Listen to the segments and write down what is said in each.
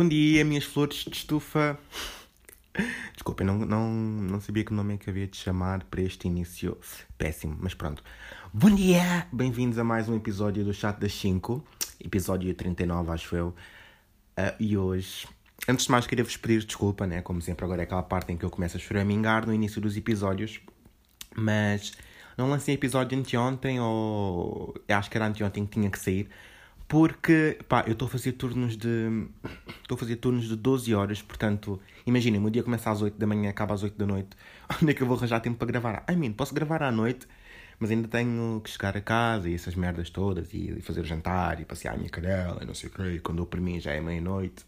Bom dia, minhas flores de estufa. Desculpem, não, não, não sabia que nome é que havia de chamar para este início péssimo, mas pronto. Bom dia! Bem-vindos a mais um episódio do Chat das 5, episódio 39, acho eu. Uh, e hoje, antes de mais, queria vos pedir desculpa, né? Como sempre, agora é aquela parte em que eu começo a choramingar no início dos episódios, mas não lancei episódio anteontem, ou acho que era anteontem que tinha que sair porque, pá, eu estou a fazer turnos de. Estou a fazer turnos de 12 horas, portanto, imaginem, o dia começa às 8 da manhã, acaba às 8 da noite. Onde é que eu vou arranjar tempo para gravar? I mean, posso gravar à noite, mas ainda tenho que chegar a casa e essas merdas todas, e fazer o jantar, e passear a minha cadela, e não sei o quê. Quando eu para mim já é meia-noite.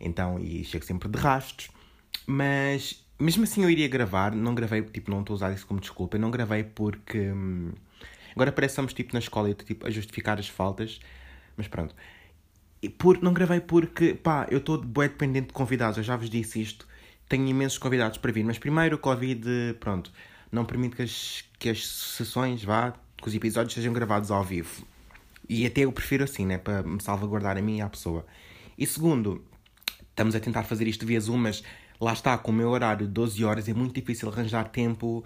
Então, e chego sempre de rastos. Mas, mesmo assim, eu iria gravar. Não gravei, tipo, não estou a usar isso como desculpa. Eu não gravei porque. Hum, agora parece que estamos, tipo, na escola, tipo, a justificar as faltas. Mas pronto. E por, não gravei porque, pá, eu estou bem dependente de convidados, eu já vos disse isto. Tenho imensos convidados para vir, mas primeiro o Covid, pronto, não permite que as, que as sessões, vá, que os episódios sejam gravados ao vivo. E até eu prefiro assim, né, para me salvaguardar a mim e à pessoa. E segundo, estamos a tentar fazer isto via Zoom, mas lá está, com o meu horário de 12 horas é muito difícil arranjar tempo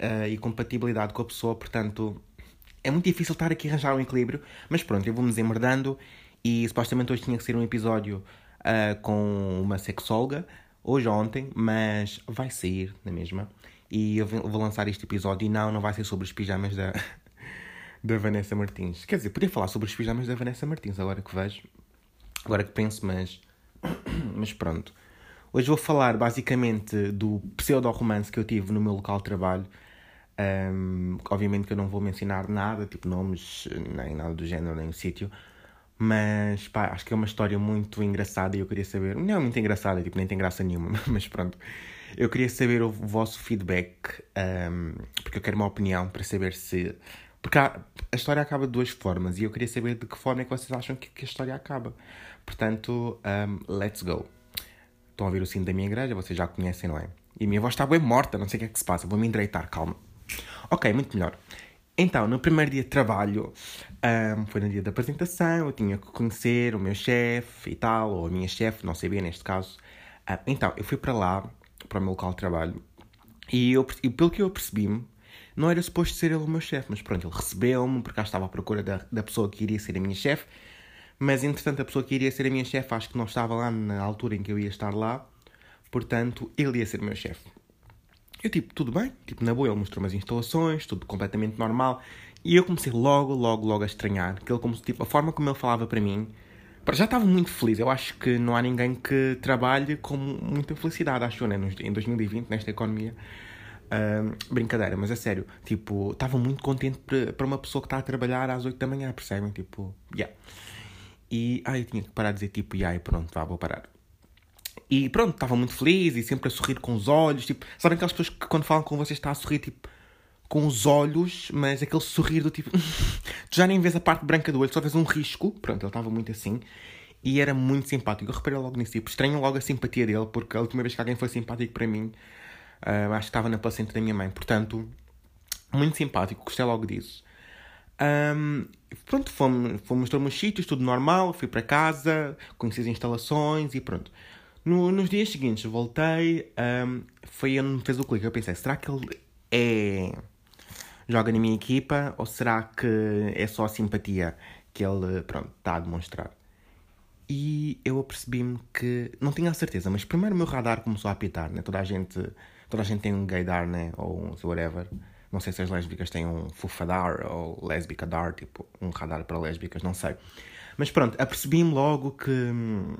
uh, e compatibilidade com a pessoa, portanto, é muito difícil estar aqui a arranjar um equilíbrio, mas pronto, eu vou-me desemmerdando e supostamente hoje tinha que ser um episódio uh, com uma sexóloga, hoje ou ontem, mas vai sair na mesma. E eu vou lançar este episódio e não, não vai ser sobre os pijamas da, da Vanessa Martins. Quer dizer, podia falar sobre os pijamas da Vanessa Martins, agora que vejo, agora que penso, mas, mas pronto. Hoje vou falar basicamente do pseudo-romance que eu tive no meu local de trabalho um, obviamente que eu não vou mencionar nada, tipo nomes, nem nada do género, nem o sítio. Mas pá, acho que é uma história muito engraçada e eu queria saber. Não é muito engraçada, tipo, nem tem graça nenhuma, mas pronto. Eu queria saber o vosso feedback, um, porque eu quero uma opinião para saber se. Porque a história acaba de duas formas e eu queria saber de que forma é que vocês acham que, que a história acaba. Portanto, um, let's go. Estão a ouvir o sino da minha igreja, vocês já conhecem, não é? E a minha voz está bem morta, não sei o que é que se passa, vou me endireitar, calma. Ok, muito melhor. Então, no primeiro dia de trabalho, um, foi no dia da apresentação, eu tinha que conhecer o meu chefe e tal, ou a minha chefe, não sabia neste caso. Uh, então, eu fui para lá, para o meu local de trabalho, e, eu, e pelo que eu percebi-me, não era suposto ser ele o meu chefe, mas pronto, ele recebeu-me, porque cá estava à procura da, da pessoa que iria ser a minha chefe, mas entretanto a pessoa que iria ser a minha chefe acho que não estava lá na altura em que eu ia estar lá, portanto ele ia ser o meu chefe. Eu, tipo, tudo bem, tipo, na boa, ele mostrou umas instalações, tudo completamente normal. E eu comecei logo, logo, logo a estranhar. Que ele, como, tipo, a forma como ele falava para mim, já estava muito feliz. Eu acho que não há ninguém que trabalhe com muita felicidade, acho eu, né? Em 2020, nesta economia. Uh, brincadeira, mas é sério, tipo, estava muito contente para uma pessoa que está a trabalhar às 8 da manhã, percebem? Tipo, yeah. E, ai, eu tinha que parar de dizer tipo, yeah, e pronto, vá, vou parar. E pronto, estava muito feliz e sempre a sorrir com os olhos. Tipo, sabem aquelas pessoas que quando falam com vocês está a sorrir tipo com os olhos, mas aquele sorrir do tipo. tu já nem vês a parte branca do olho, só vês um risco. Pronto, ele estava muito assim. E era muito simpático. Eu reparei logo nisso. Tipo, estranho logo a simpatia dele, porque a última vez que alguém foi simpático para mim, uh, acho que estava na placenta da minha mãe. Portanto, muito simpático. Gostei logo disso. Um, pronto, fomos, fomos mostrou os sítios, tudo normal. Fui para casa, conheci as instalações e pronto. No, nos dias seguintes voltei, um, foi onde me fez o clique. Eu pensei, será que ele é. joga na minha equipa ou será que é só a simpatia que ele, pronto, está a demonstrar? E eu apercebi-me que. não tinha a certeza, mas primeiro o meu radar começou a apitar, né? Toda a gente, toda a gente tem um gaydar, né? Ou um whatever. Não sei se as lésbicas têm um fufadar ou lésbica-dar, tipo, um radar para lésbicas, não sei. Mas pronto, apercebi-me logo que. Hum,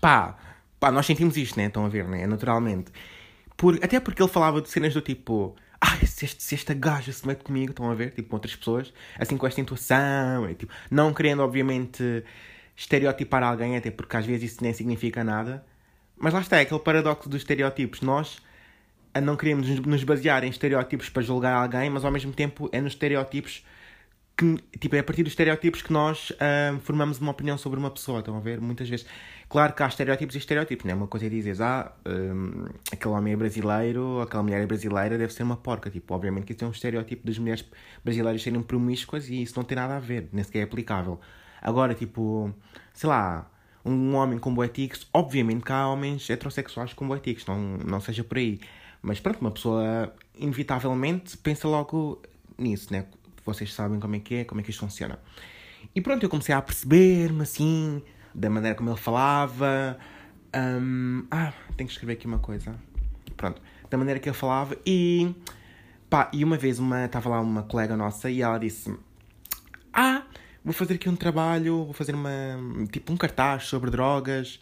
pá, Pá, nós sentimos isto, né? Estão a ver, né? Naturalmente. Por, até porque ele falava de cenas do tipo. Ai, se, este, se esta gaja se mete comigo, estão a ver? Tipo, com outras pessoas. Assim, com esta intuação. E, tipo, não querendo, obviamente, estereotipar alguém, até porque às vezes isso nem significa nada. Mas lá está, é aquele paradoxo dos estereótipos. Nós não queremos nos basear em estereótipos para julgar alguém, mas ao mesmo tempo é nos estereótipos que, tipo, é a partir dos estereótipos que nós uh, formamos uma opinião sobre uma pessoa, estão a ver? Muitas vezes. Claro que há estereótipos e estereótipos, não é? Uma coisa é dizer, ah, um, aquele homem é brasileiro, aquela mulher é brasileira, deve ser uma porca. Tipo, obviamente que isso é um estereótipo das mulheres brasileiras serem promíscuas e isso não tem nada a ver, nem sequer é aplicável. Agora, tipo, sei lá, um homem com boetiques, obviamente que há homens heterossexuais com boetiques, não, não seja por aí. Mas pronto, uma pessoa inevitavelmente pensa logo nisso, né? Vocês sabem como é que é, como é que isto funciona. E pronto, eu comecei a perceber-me assim, da maneira como ele falava. Um, ah, tenho que escrever aqui uma coisa. Pronto, da maneira que ele falava. E pá, e uma vez uma estava lá uma colega nossa e ela disse: Ah, vou fazer aqui um trabalho, vou fazer uma tipo um cartaz sobre drogas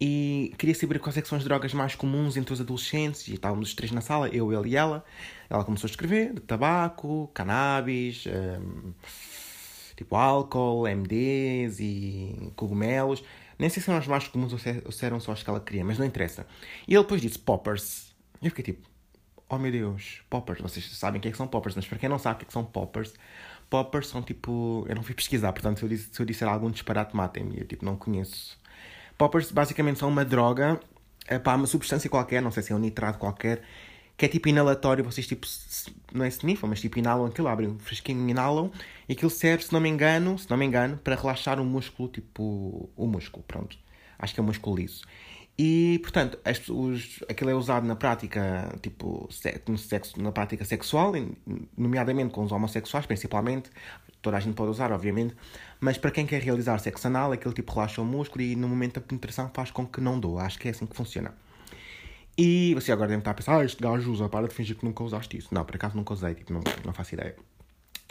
e queria saber quais é são as drogas mais comuns entre os adolescentes. E estávamos os três na sala, eu, ele e ela. Ela começou a escrever de tabaco, cannabis, um, tipo álcool, MDs e cogumelos. Nem sei se eram as mais comuns ou se, ou se eram só as que ela queria, mas não interessa. E ele depois disse poppers. E eu fiquei tipo, oh meu Deus, poppers. Vocês sabem o que é que são poppers, mas para quem não sabe o que é que são poppers, poppers são tipo. Eu não fui pesquisar, portanto, se eu, se eu disser algum disparate, matem-me. Eu tipo, não conheço. Poppers basicamente são uma droga, é pá, uma substância qualquer, não sei se é um nitrato qualquer, que é tipo inalatório, vocês tipo, não é sniffam, mas tipo inalam aquilo, abrem um fresquinho, inalam, e aquilo serve, se não me engano, se não me engano, para relaxar o músculo, tipo, o músculo, pronto. Acho que é o músculo liso. E, portanto, as, os, aquilo é usado na prática, tipo, sexo, na prática sexual, nomeadamente com os homossexuais, principalmente. Toda a gente pode usar, obviamente. Mas para quem quer realizar sexo anal, aquele tipo relaxa o músculo e no momento da penetração faz com que não doa. Acho que é assim que funciona. E você agora deve estar a pensar, ah, este gajo usa, para de fingir que nunca usaste isso. Não, por acaso nunca usei, tipo, não, não faço ideia.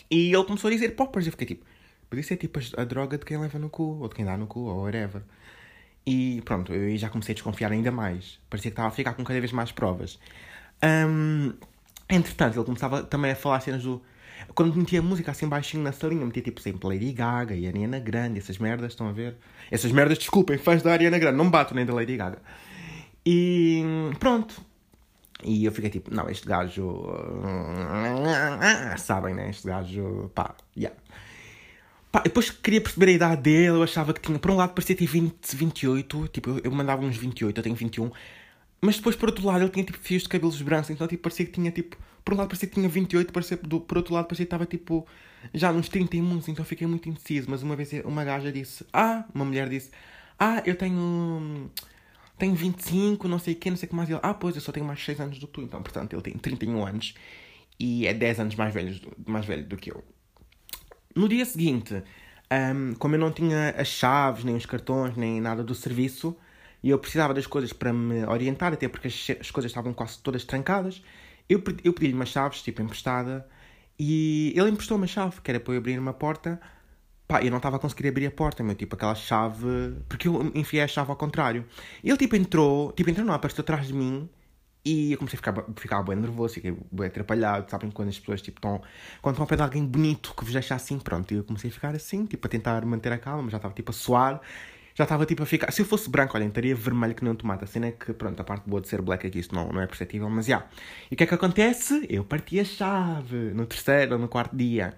E ele começou a dizer poppers, e eu fiquei tipo, mas isso é tipo a, a droga de quem leva no cu, ou de quem dá no cu, ou whatever. E pronto, eu já comecei a desconfiar ainda mais. Parecia que estava a ficar com cada vez mais provas. Um, entretanto, ele começava também a falar cenas do. Quando metia música assim baixinho na salinha, metia tipo sempre Lady Gaga e Ariana Grande, essas merdas, estão a ver? Essas merdas, desculpem, fãs da Ariana Grande, não me bato nem da Lady Gaga. E pronto. E eu fiquei tipo, não, este gajo. Sabem, né? Este gajo. pá, yeah. Pá, depois queria perceber a idade dele, eu achava que tinha. Por um lado parecia ter 20, 28, tipo, eu, eu mandava uns 28, eu tenho 21. Mas depois, por outro lado, ele tinha tipo fios de cabelos brancos, então tipo, parecia que tinha tipo. Por um lado parecia que tinha 28, parecia, do, por outro lado parecia que estava tipo. Já nos 30 e muitos, então fiquei muito indeciso. Mas uma vez uma gaja disse: Ah, uma mulher disse: Ah, eu tenho. Tenho 25, não sei o quê, não sei o que mais. Ele: Ah, pois, eu só tenho mais 6 anos do que tu, então portanto ele tem 31 anos e é 10 anos mais velho, mais velho do que eu. No dia seguinte, um, como eu não tinha as chaves, nem os cartões, nem nada do serviço, e eu precisava das coisas para me orientar, até porque as, as coisas estavam quase todas trancadas, eu, eu pedi-lhe umas chaves, tipo, emprestada, e ele emprestou uma chave, que era para eu abrir uma porta. Pá, eu não estava a conseguir abrir a porta, meu, tipo, aquela chave... Porque eu enfiei a chave ao contrário. Ele, tipo, entrou... Tipo, entrou não, apareceu atrás de mim e eu comecei a ficar, ficar bem nervoso, fiquei bem atrapalhado, sabem? Quando as pessoas tipo, estão. Quando estão a pé de alguém bonito que vos deixa assim, pronto. E eu comecei a ficar assim, tipo, a tentar manter a calma, mas já estava tipo a suar, já estava tipo a ficar. Se eu fosse branco, olha, estaria vermelho que nem um tomate. A cena é que, pronto, a parte boa de ser black aqui, isso não, não é perceptível, mas já. Yeah. E o que é que acontece? Eu parti a chave no terceiro ou no quarto dia.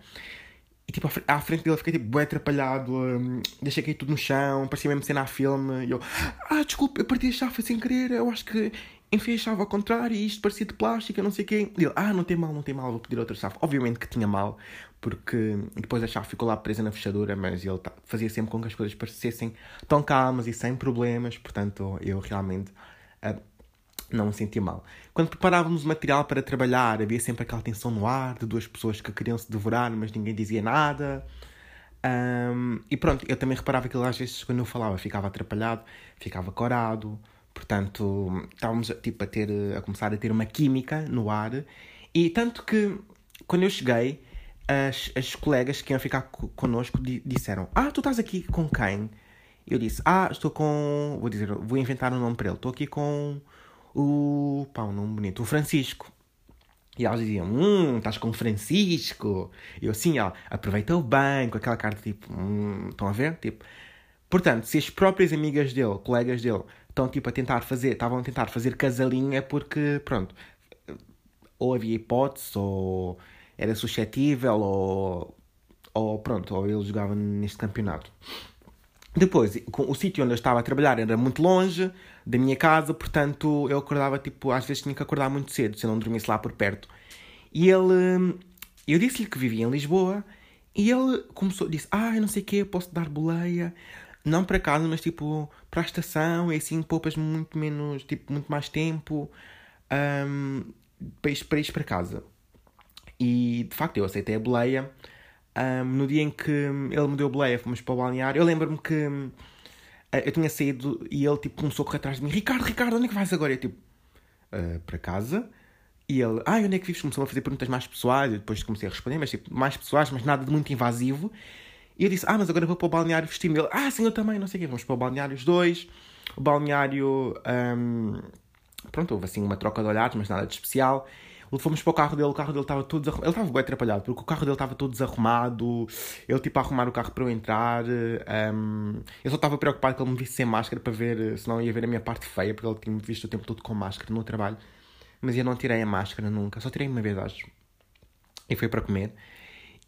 E tipo, à frente dele fiquei tipo bem atrapalhado, um, deixei cair tudo no chão, parecia mesmo cena a filme. E eu, ah, desculpa, eu parti a chave sem querer, eu acho que enfiei a chave ao contrário e isto parecia de plástico, não sei o quê. E ele, ah, não tem mal, não tem mal, vou pedir outra chave. Obviamente que tinha mal, porque depois a chave ficou lá presa na fechadura, mas ele fazia sempre com que as coisas parecessem tão calmas e sem problemas, portanto eu realmente uh, não me senti mal. Quando preparávamos o material para trabalhar, havia sempre aquela tensão no ar de duas pessoas que queriam se devorar, mas ninguém dizia nada. Um, e pronto, eu também reparava que ele às vezes quando eu falava ficava atrapalhado, ficava corado. Portanto, estávamos tipo, a, ter, a começar a ter uma química no ar. E tanto que, quando eu cheguei, as, as colegas que iam ficar connosco disseram: Ah, tu estás aqui com quem? Eu disse: Ah, estou com. Vou dizer, vou inventar um nome para ele. Estou aqui com o. pá, um nome bonito, o Francisco. E elas diziam: Hum, estás com o Francisco. E eu assim, ó, aproveita-o bem, com aquela cara tipo: Hum, estão a ver? Tipo. Portanto, se as próprias amigas dele, colegas dele, estão tipo a tentar fazer, estavam a tentar fazer casalinho é porque, pronto, ou havia hipótese, ou era suscetível, ou, ou pronto, ou ele jogava neste campeonato. Depois, o sítio onde eu estava a trabalhar era muito longe da minha casa, portanto eu acordava, tipo, às vezes tinha que acordar muito cedo, se eu não dormisse lá por perto. E ele, eu disse-lhe que vivia em Lisboa, e ele começou, disse, ah, não sei o quê, posso dar boleia, não para casa, mas tipo para a estação e assim poupas muito menos, tipo, muito mais tempo um, para, ir, para para casa. E de facto eu aceitei a boleia. Um, no dia em que ele me deu a boleia, fomos para o balneário. Eu lembro-me que uh, eu tinha saído e ele tipo, começou a correr atrás de mim: Ricardo, Ricardo, onde é que vais agora? Eu tipo, uh, para casa. E ele, ah, onde é que vives? Começou a fazer perguntas mais pessoais. E depois comecei a responder, mas tipo, mais pessoais, mas nada de muito invasivo. E eu disse, ah, mas agora vou para o balneário vestir-me. Ele, ah, sim, eu também, não sei o quê. Vamos para o balneário os dois. O balneário, um, pronto, houve assim uma troca de olhares, mas nada de especial. Fomos para o carro dele, o carro dele estava todo desarrumado. Ele estava bem atrapalhado, porque o carro dele estava todo desarrumado. Ele, tipo, a arrumar o carro para eu entrar. Um, eu só estava preocupado que ele me visse sem máscara para ver, se não ia ver a minha parte feia, porque ele tinha-me visto o tempo todo com máscara no trabalho. Mas eu não tirei a máscara nunca, só tirei uma vez, acho. E foi para comer.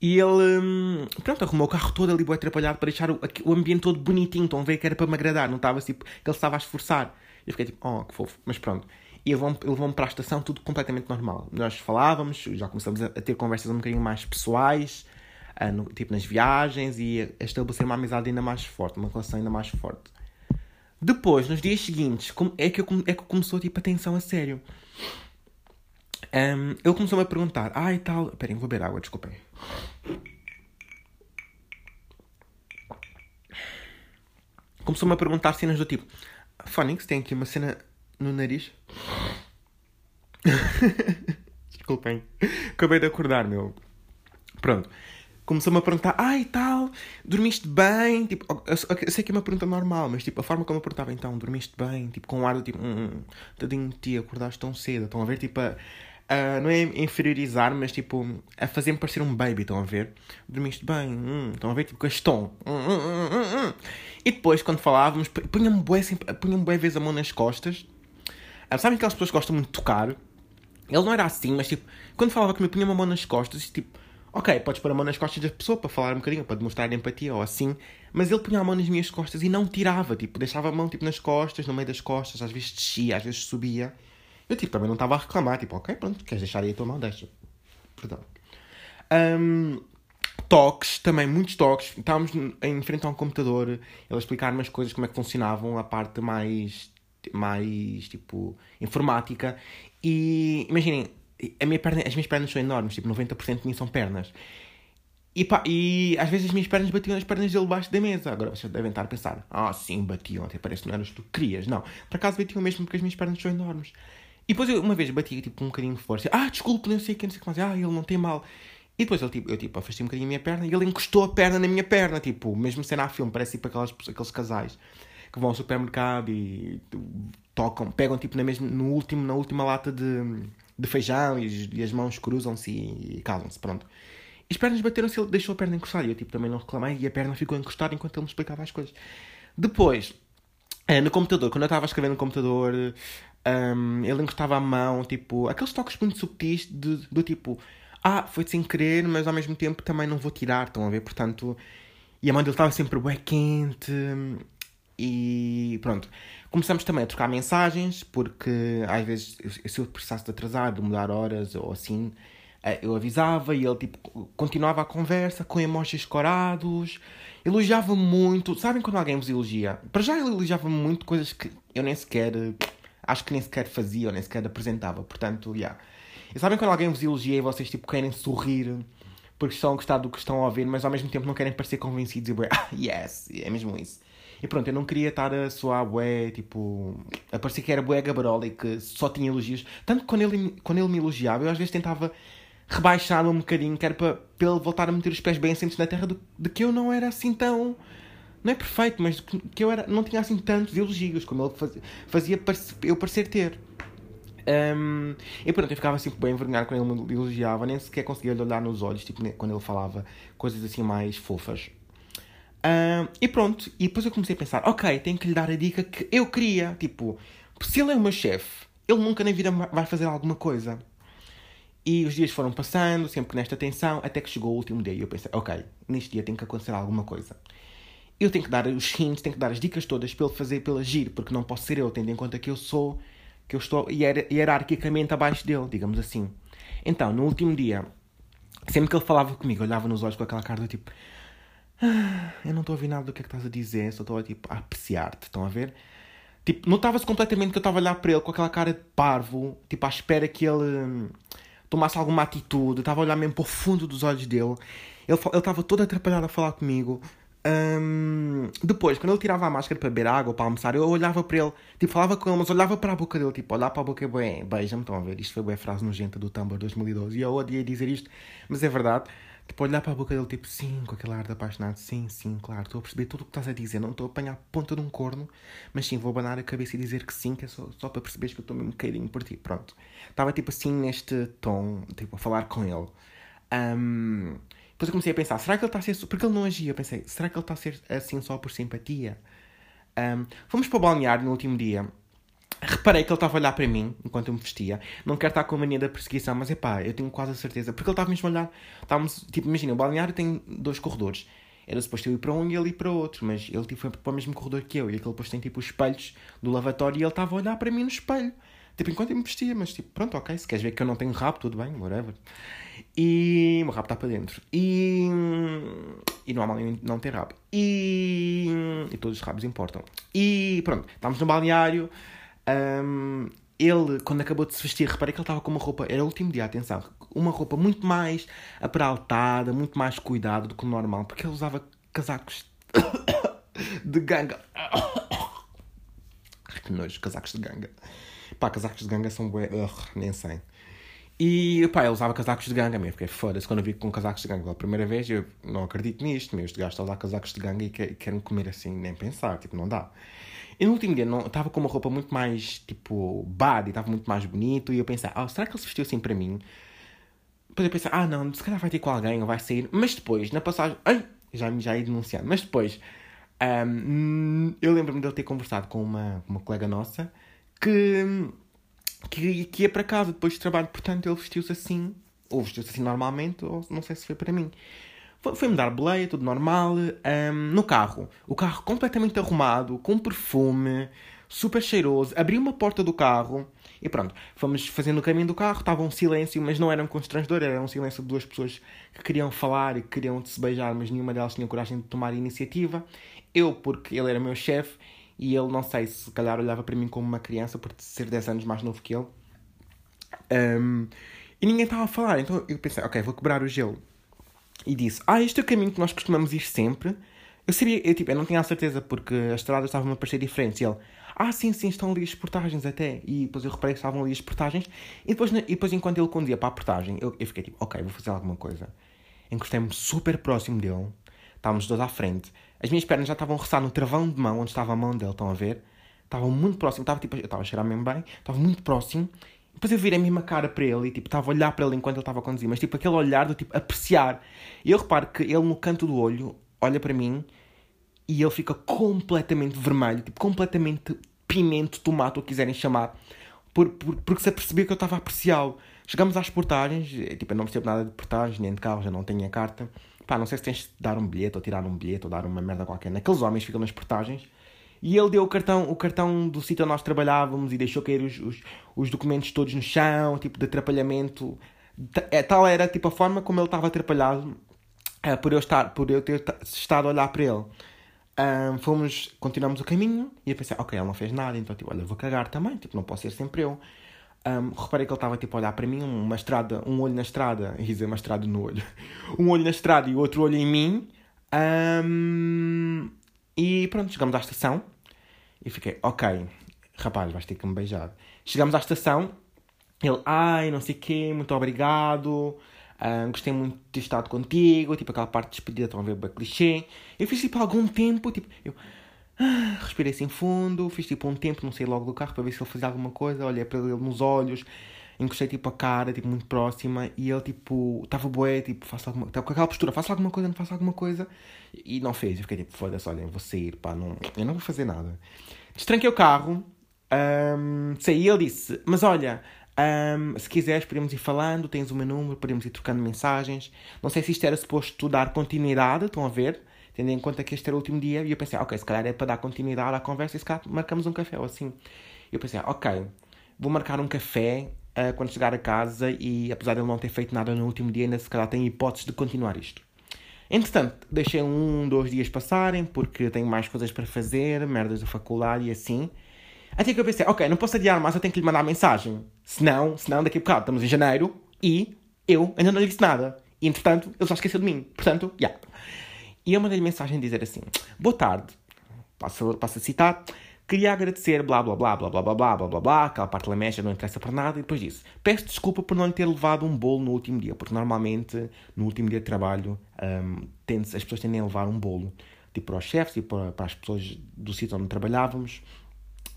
E ele, hum, pronto, arrumou o carro todo ali, bem atrapalhado, para deixar o, o ambiente todo bonitinho. Estão a ver que era para me agradar, não estava tipo, que ele estava a esforçar. Eu fiquei tipo, oh, que fofo, mas pronto. E levou-me levou para a estação, tudo completamente normal. Nós falávamos, já começamos a, ter conversas um bocadinho mais pessoais, uh, no, tipo nas viagens, e a estabelecer uma amizade ainda mais forte, uma relação ainda mais forte. Depois, nos dias seguintes, é que, eu, é que começou tipo, a tensão a sério. Um, ele começou-me a perguntar, ah e tal. Esperem, vou beber água, desculpem. Começou-me a perguntar cenas do tipo: Phonics, tem aqui uma cena no nariz. Desculpem. Acabei de acordar, meu. Pronto. Começou-me a perguntar, ah, e tal, dormiste bem? Tipo, eu sei que é uma pergunta normal, mas tipo, a forma como eu perguntava, então, dormiste bem? Tipo, com um ar do tipo, hum, hum tadinho de ti, acordaste tão cedo. Estão a ver, tipo, a, a, não é inferiorizar, mas tipo, a fazer-me parecer um baby, estão a ver? Dormiste bem? Hum, estão a ver, tipo, com este tom. Hum, hum, hum, e depois, quando falávamos, punha-me bué, punha bué vezes a mão nas costas Uh, sabem aquelas pessoas que gostam muito de tocar? Ele não era assim, mas tipo, quando falava comigo, punha uma mão nas costas e tipo, ok, podes pôr a mão nas costas da pessoa para falar um bocadinho, para demonstrar empatia ou assim, mas ele punha a mão nas minhas costas e não tirava, tipo, deixava a mão tipo nas costas, no meio das costas, às vezes descia, às vezes subia. Eu tipo, também não estava a reclamar, tipo, ok, pronto, queres deixar aí a tua mão, deixa. Perdão. Um, toques, também muitos toques. Estávamos em frente a um computador, ele a explicar umas coisas, como é que funcionavam, a parte mais mais tipo informática. E imaginem, a minha perna, as minhas pernas são enormes, tipo 90% de mim são pernas. E, pá, e às vezes as minhas pernas batiam nas pernas dele debaixo da mesa. Agora vocês devem estar a pensar, ah, sim, batiam, até parece que não eras tu que querias. Não, por acaso batiam mesmo porque as minhas pernas são enormes. E depois eu uma vez bati tipo um bocadinho de força. Ah, desculpe, não sei o que, não sei o que mais. Ah, ele não tem mal. E depois ele, tipo, eu tipo, afastei um bocadinho a minha perna e ele encostou a perna na minha perna, tipo, mesmo cena a filme, parece tipo aquelas, aqueles casais que vão ao supermercado e tocam, pegam tipo na, mesma, no último, na última lata de, de feijão e, e as mãos cruzam-se e, e casam-se, pronto. E as pernas bateram-se ele deixou a perna encostar e eu tipo, também não reclamei e a perna ficou encostada enquanto ele me explicava as coisas. Depois, eh, no computador, quando eu estava a escrever no computador, um, ele encostava a mão, tipo, aqueles toques muito subtis de, do tipo, ah, foi sem querer, mas ao mesmo tempo também não vou tirar, estão a ver? Portanto, e a mão dele estava sempre bem quente e pronto. Começamos também a trocar mensagens, porque às vezes, se eu precisasse de atrasar, de mudar horas ou assim, eh, eu avisava e ele tipo, continuava a conversa com emojis corados, elogiava-me muito. Sabem quando alguém vos elogia? Para já ele elogiava-me muito coisas que eu nem sequer, acho que nem sequer fazia ou nem sequer apresentava. Portanto, já. Yeah. E sabem quando alguém vos elogia e vocês tipo querem sorrir porque estão a gostar do que estão a ouvir, mas ao mesmo tempo não querem parecer convencidos e ah, yes, é mesmo isso. E pronto, eu não queria estar a soar bué, tipo, a parecer que era bué gabarola e que só tinha elogios. Tanto que quando ele, quando ele me elogiava, eu às vezes tentava rebaixar-me um bocadinho, que era para, para ele voltar a meter os pés bem assentes na terra, de, de que eu não era assim tão. Não é perfeito, mas que eu era, não tinha assim tantos elogios como ele fazia, fazia eu parecer ter. Um, e pronto, eu ficava assim bem envergonhado quando ele me elogiava, nem sequer conseguia olhar nos olhos, tipo, quando ele falava coisas assim mais fofas. Uh, e pronto, e depois eu comecei a pensar, ok, tenho que lhe dar a dica que eu queria. Tipo, se ele é o meu chefe, ele nunca na vida vai fazer alguma coisa. E os dias foram passando, sempre nesta tensão, até que chegou o último dia. E eu pensei, ok, neste dia tem que acontecer alguma coisa. Eu tenho que dar os hints, tenho que dar as dicas todas para ele fazer, para ele agir, porque não posso ser eu, tendo em conta que eu sou, que eu estou hierarquicamente abaixo dele, digamos assim. Então, no último dia, sempre que ele falava comigo, olhava nos olhos com aquela cara do tipo, eu não estou a ouvir nada do que é que estás a dizer, só estou tipo, a apreciar-te, estão a ver? Tipo, notava-se completamente que eu estava a olhar para ele com aquela cara de parvo, tipo, à espera que ele hum, tomasse alguma atitude, estava a olhar mesmo para o fundo dos olhos dele. Ele estava todo atrapalhado a falar comigo. Um, depois, quando ele tirava a máscara para beber água ou para almoçar, eu olhava para ele, tipo, falava com ele, mas olhava para a boca dele, tipo, olhar para a boca e beija-me, estão a ver? Isto foi a frase nojenta do Tumblr 2012 e eu odiei dizer isto, mas é verdade. Tipo, olhar para a boca dele, tipo, sim, com aquele ar de apaixonado, sim, sim, claro, estou a perceber tudo o que estás a dizer, não estou a apanhar a ponta de um corno, mas sim, vou abanar a cabeça e dizer que sim, que é só, só para perceberes que eu estou mesmo caidinho por ti, pronto. Estava, tipo, assim, neste tom, tipo, a falar com ele. Um, depois eu comecei a pensar, será que ele está a ser. Porque ele não agia. Eu pensei, será que ele está a ser assim só por simpatia? Um, fomos para o balneário no último dia. Reparei que ele estava a olhar para mim enquanto eu me vestia. Não quero estar com a mania da perseguição, mas é pá, eu tenho quase a certeza. Porque ele estava mesmo a olhar. Estávamos, tipo, imagina, o balneário tem dois corredores. Era suposto eu ir para um e ele ir para outro, mas ele tipo, foi para o mesmo corredor que eu. E aquele depois tem tipo os espelhos do lavatório e ele estava a olhar para mim no espelho. Tipo, enquanto eu me vestia, mas tipo, pronto, ok, se queres ver que eu não tenho rabo, tudo bem, whatever. E o meu rabo está para dentro. E, e não há mal não ter rabo. E, e todos os rabos importam. E pronto, estávamos no balneário. Um, ele, quando acabou de se vestir, reparei que ele estava com uma roupa, era o último dia, atenção, uma roupa muito mais aperaltada, muito mais cuidado do que o normal, porque ele usava casacos de ganga. que nojo, casacos de ganga. Pá, casacos de ganga são bué, nem sei. E pá, ele usava casacos de ganga mesmo, fiquei foda-se quando eu vi com casacos de ganga pela primeira vez. Eu não acredito nisto, meu. Este gajo está a usar casacos de ganga e quer-me comer assim, nem pensar, tipo, não dá. E no último dia estava com uma roupa muito mais, tipo, bad, estava muito mais bonito. E eu pensei, ah, será que ele se vestiu assim para mim? Depois eu pensei, ah, não, se calhar vai ter com alguém ou vai sair. Mas depois, na passagem, ai, já, já ia denunciando. Mas depois, um, eu lembro-me de ele ter conversado com uma, uma colega nossa que que, que ia para casa depois de trabalho. Portanto, ele vestiu-se assim, ou vestiu-se assim normalmente, ou não sei se foi para mim. Foi-me dar boleia, tudo normal. Um, no carro, o carro completamente arrumado, com perfume, super cheiroso. Abri uma porta do carro e pronto, fomos fazendo o caminho do carro. Estava um silêncio, mas não era um constrangedor, era um silêncio de duas pessoas que queriam falar e que queriam se beijar, mas nenhuma delas tinha coragem de tomar iniciativa. Eu, porque ele era meu chefe, e ele, não sei, se calhar olhava para mim como uma criança por ser 10 anos mais novo que ele. Um, e ninguém estava a falar, então eu pensei, ok, vou quebrar o gelo. E disse, ah, este é o caminho que nós costumamos ir sempre. Eu sabia, eu, tipo, eu não tinha a certeza porque as estradas estavam a parecer diferentes. E ele, ah, sim, sim, estão ali as portagens até. E depois eu reparei que estavam ali as portagens. E depois, e depois enquanto ele conduzia para a portagem, eu, eu fiquei tipo, ok, vou fazer alguma coisa. Encostei-me super próximo dele. Estávamos dois à frente. As minhas pernas já estavam a roçar no travão de mão, onde estava a mão dele, estão a ver? Estavam muito próximo, estava tipo, eu estava a cheirar mesmo bem, estava muito próximo. Depois eu virei a mesma cara para ele e tipo, estava a olhar para ele enquanto ele estava a conduzir, mas tipo aquele olhar do tipo apreciar. E eu reparo que ele no canto do olho olha para mim e ele fica completamente vermelho, tipo, completamente pimento, tomate, o que quiserem chamar, por, por, porque se apercebeu que eu estava a apreciá-lo. Chegamos às portagens, tipo, eu não percebo nada de portagens, nem de carro, já não tenho a carta. Pá, não sei se tens de dar um bilhete ou tirar um bilhete ou dar uma merda qualquer. Naqueles homens ficam nas portagens. E ele deu o cartão, o cartão do sítio onde nós trabalhávamos e deixou cair os, os, os documentos todos no chão, tipo de atrapalhamento. É, tal era tipo a forma como ele estava atrapalhado é, por, eu estar, por eu ter estado a olhar para ele. Um, fomos, continuamos o caminho e eu pensei, ok, ele não fez nada, então tipo, olha, vou cagar também, tipo, não posso ser sempre eu. Um, reparei que ele estava tipo a olhar para mim, uma estrada, um olho na estrada, e dizer uma estrada no olho, um olho na estrada e o outro olho em mim. Um, e pronto, chegamos à estação e fiquei, ok, rapaz, vais ter que me beijar. Chegamos à estação, ele, ai, não sei o quê, muito obrigado, um, gostei muito de ter estado contigo, tipo aquela parte de despedida, estão a ver, clichê. Eu fiz tipo algum tempo, tipo, eu respirei assim fundo, fiz tipo um tempo, não sei logo do carro para ver se ele fazia alguma coisa, olhei para ele nos olhos, encostei tipo a cara, tipo muito próxima, e ele tipo, estava boé, tipo, faço alguma estava com aquela postura, faço alguma coisa, não faço alguma coisa, e não fez. Eu fiquei tipo, foda-se, olha, eu vou sair, pá, não, eu não vou fazer nada. Destranquei o carro, um, saí e ele disse, mas olha, um, se quiseres podemos ir falando, tens o meu número, podemos ir trocando mensagens. Não sei se isto era suposto dar continuidade, estão a ver? Tendo em conta que este era o último dia, e eu pensei, ok, se calhar é para dar continuidade à conversa e se calhar marcamos um café ou assim. Eu pensei, ok, vou marcar um café uh, quando chegar a casa e apesar de ele não ter feito nada no último dia, ainda se calhar tem hipóteses de continuar isto. Entretanto, deixei um, dois dias passarem, porque tenho mais coisas para fazer, merdas da faculdade e assim. Até que eu pensei, ok, não posso adiar mais, eu tenho que lhe mandar mensagem. Senão, senão daqui a bocado estamos em janeiro e eu ainda não lhe disse nada. E entretanto, ele já esqueceu de mim. Portanto, já. Yeah. E eu mandei-lhe mensagem dizer assim: Boa tarde, passo, passo a citar. Queria agradecer, blá blá blá blá blá blá blá blá blá blá, aquela parte da mecha não interessa para nada, e depois disse: Peço desculpa por não lhe ter levado um bolo no último dia, porque normalmente no último dia de trabalho um, as pessoas tendem a levar um bolo, tipo para os chefes e para, para as pessoas do sítio onde trabalhávamos,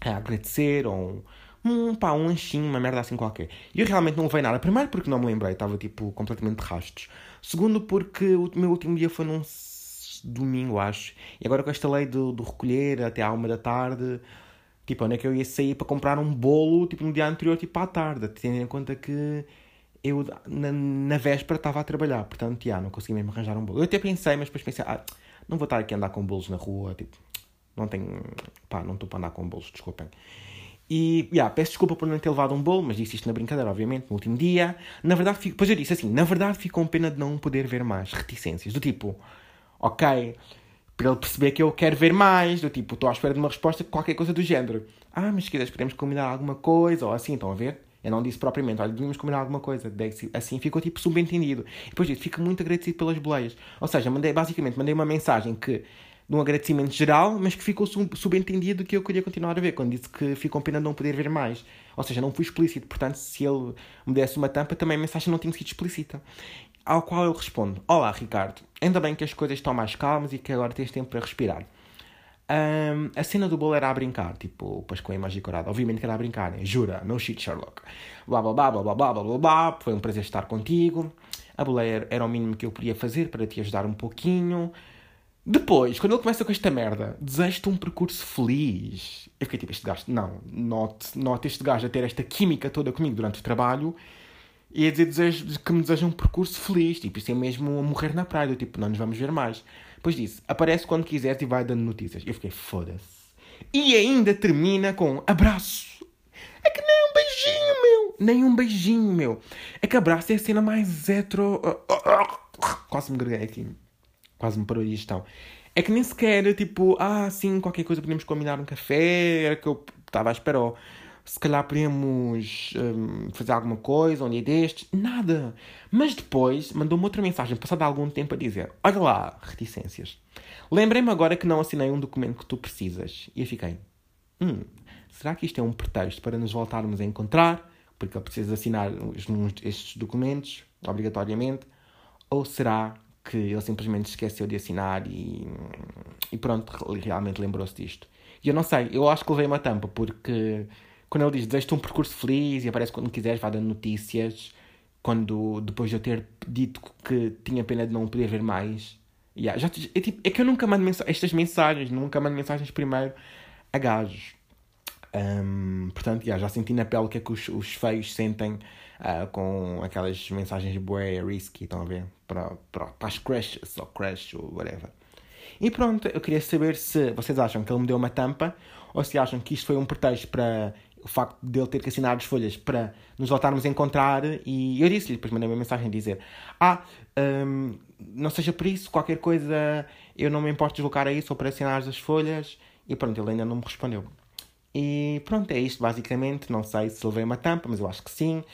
a agradecer, ou um, pá, um lanchinho, uma merda assim qualquer. E eu realmente não levei nada. Primeiro porque não me lembrei, estava tipo completamente de rastos. Segundo porque o meu último dia foi num domingo, acho. E agora com esta lei do, do recolher até à uma da tarde, tipo, onde é que eu ia sair para comprar um bolo, tipo, no dia anterior, tipo, à tarde, tendo em conta que eu, na, na véspera, estava a trabalhar, portanto, já, não consegui mesmo arranjar um bolo. Eu até pensei, mas depois pensei, ah, não vou estar aqui a andar com bolos na rua, tipo, não tenho, pá, não estou para andar com bolos, desculpem. E, yeah, peço desculpa por não ter levado um bolo, mas disse isto na brincadeira, obviamente, no último dia. Na verdade, fico, pois eu disse assim, na verdade ficou pena de não poder ver mais reticências, do tipo, ok, para ele perceber que eu quero ver mais, do tipo, estou à espera de uma resposta, qualquer coisa do género. Ah, mas se quiseres podemos combinar alguma coisa, ou assim, estão a ver? Eu não disse propriamente, olha, devíamos combinar alguma coisa. Assim ficou tipo subentendido. Depois disse, fico muito agradecido pelas boleias. Ou seja, mandei, basicamente, mandei uma mensagem que, de um agradecimento geral, mas que ficou subentendido que eu queria continuar a ver, quando disse que ficou pena de não poder ver mais. Ou seja, não fui explícito. Portanto, se ele me desse uma tampa, também a mensagem não tinha sido explícita. Ao qual eu respondo: Olá, Ricardo, ainda bem que as coisas estão mais calmas e que agora tens tempo para respirar. Um, a cena do bolo era a brincar, tipo, pois com a imagem decorada. Obviamente que era a brincar, né? Jura, no shit, Sherlock. Blá blá blá blá blá blá blá blá. Foi um prazer estar contigo. A boleia era o mínimo que eu podia fazer para te ajudar um pouquinho. Depois, quando ele começa com esta merda, desejo-te um percurso feliz. Eu fiquei tipo, este gajo, não, note, note este gajo a ter esta química toda comigo durante o trabalho e a dizer desejo, que me deseja um percurso feliz, tipo, isso é mesmo a morrer na praia, tipo, não nos vamos ver mais. Depois disse, aparece quando quiseres e vai dando notícias. Eu fiquei, foda-se. E ainda termina com abraço. É que nem um beijinho, meu. Nem um beijinho, meu. É que abraço é a cena mais hetero... Quase me greguei aqui. Quase me parou a digestão. É que nem sequer, tipo, ah, sim, qualquer coisa podemos combinar um café. Era que eu estava à espera se calhar podemos um, fazer alguma coisa um dia destes. Nada. Mas depois mandou-me outra mensagem, passado algum tempo, a dizer: Olha lá, reticências. Lembrei-me agora que não assinei um documento que tu precisas. E eu fiquei: Hum, será que isto é um pretexto para nos voltarmos a encontrar? Porque ele precisa assinar estes documentos, obrigatoriamente? Ou será que ele simplesmente esqueceu de assinar e, e pronto, realmente lembrou-se disto? E eu não sei, eu acho que levei uma tampa, porque quando ele diz desejo-te um percurso feliz e aparece quando quiseres, vai dando notícias. Quando, depois de eu ter dito que tinha pena de não poder ver mais. Yeah, já, é, tipo, é que eu nunca mando mens estas mensagens, nunca mando mensagens primeiro a gajos. Um, portanto, yeah, já senti na pele o que é que os, os feios sentem uh, com aquelas mensagens bué risky, estão a ver? Para, para, para as crashes ou crash ou whatever. E pronto, eu queria saber se vocês acham que ele me deu uma tampa ou se acham que isto foi um pretexto para o facto de ele ter que assinar as folhas para nos voltarmos a encontrar e eu disse-lhe, depois mandei uma mensagem a dizer ah, um, não seja por isso, qualquer coisa eu não me importo deslocar a isso ou para assinar as folhas e pronto, ele ainda não me respondeu e pronto, é isto basicamente, não sei se levei uma tampa, mas eu acho que sim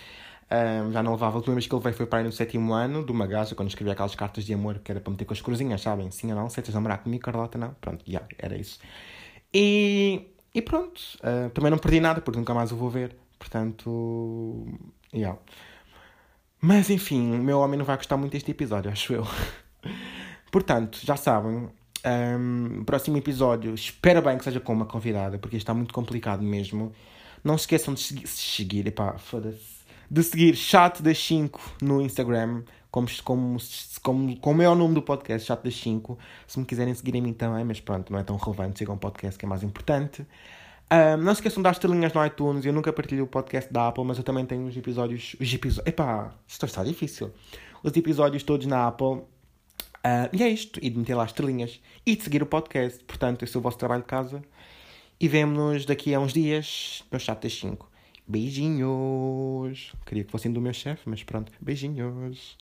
um, já não levava, a última vez que ele veio foi para aí no sétimo ano de uma gaja, quando escrevia aquelas cartas de amor que era para meter com as cruzinhas, sabem? Sim ou não? Aceitas namorar comigo, Carlota? Não? Pronto, já, yeah, era isso. E e pronto, uh, também não perdi nada porque nunca mais o vou ver. Portanto, yeah. Mas enfim, o meu homem não vai gostar muito deste episódio, acho eu. Portanto, já sabem, um, próximo episódio, espero bem que seja com uma convidada, porque está muito complicado mesmo. Não se esqueçam de seguir, epá, foda-se. De seguir Chat das 5 no Instagram, como, como, como, como é o nome do podcast, Chat das 5. Se me quiserem seguir a mim também, mas pronto, não é tão relevante, sigam o podcast que é mais importante. Um, não se esqueçam de dar estrelinhas no iTunes. Eu nunca partilho o podcast da Apple, mas eu também tenho os episódios. Os episódios. Epá, isto está difícil. Os episódios todos na Apple. Uh, e é isto. E de meter lá estrelinhas. E de seguir o podcast. Portanto, esse é o vosso trabalho de casa. E vemo-nos daqui a uns dias no chat das 5. Beijinhos. Queria que fossem do meu chefe, mas pronto. Beijinhos.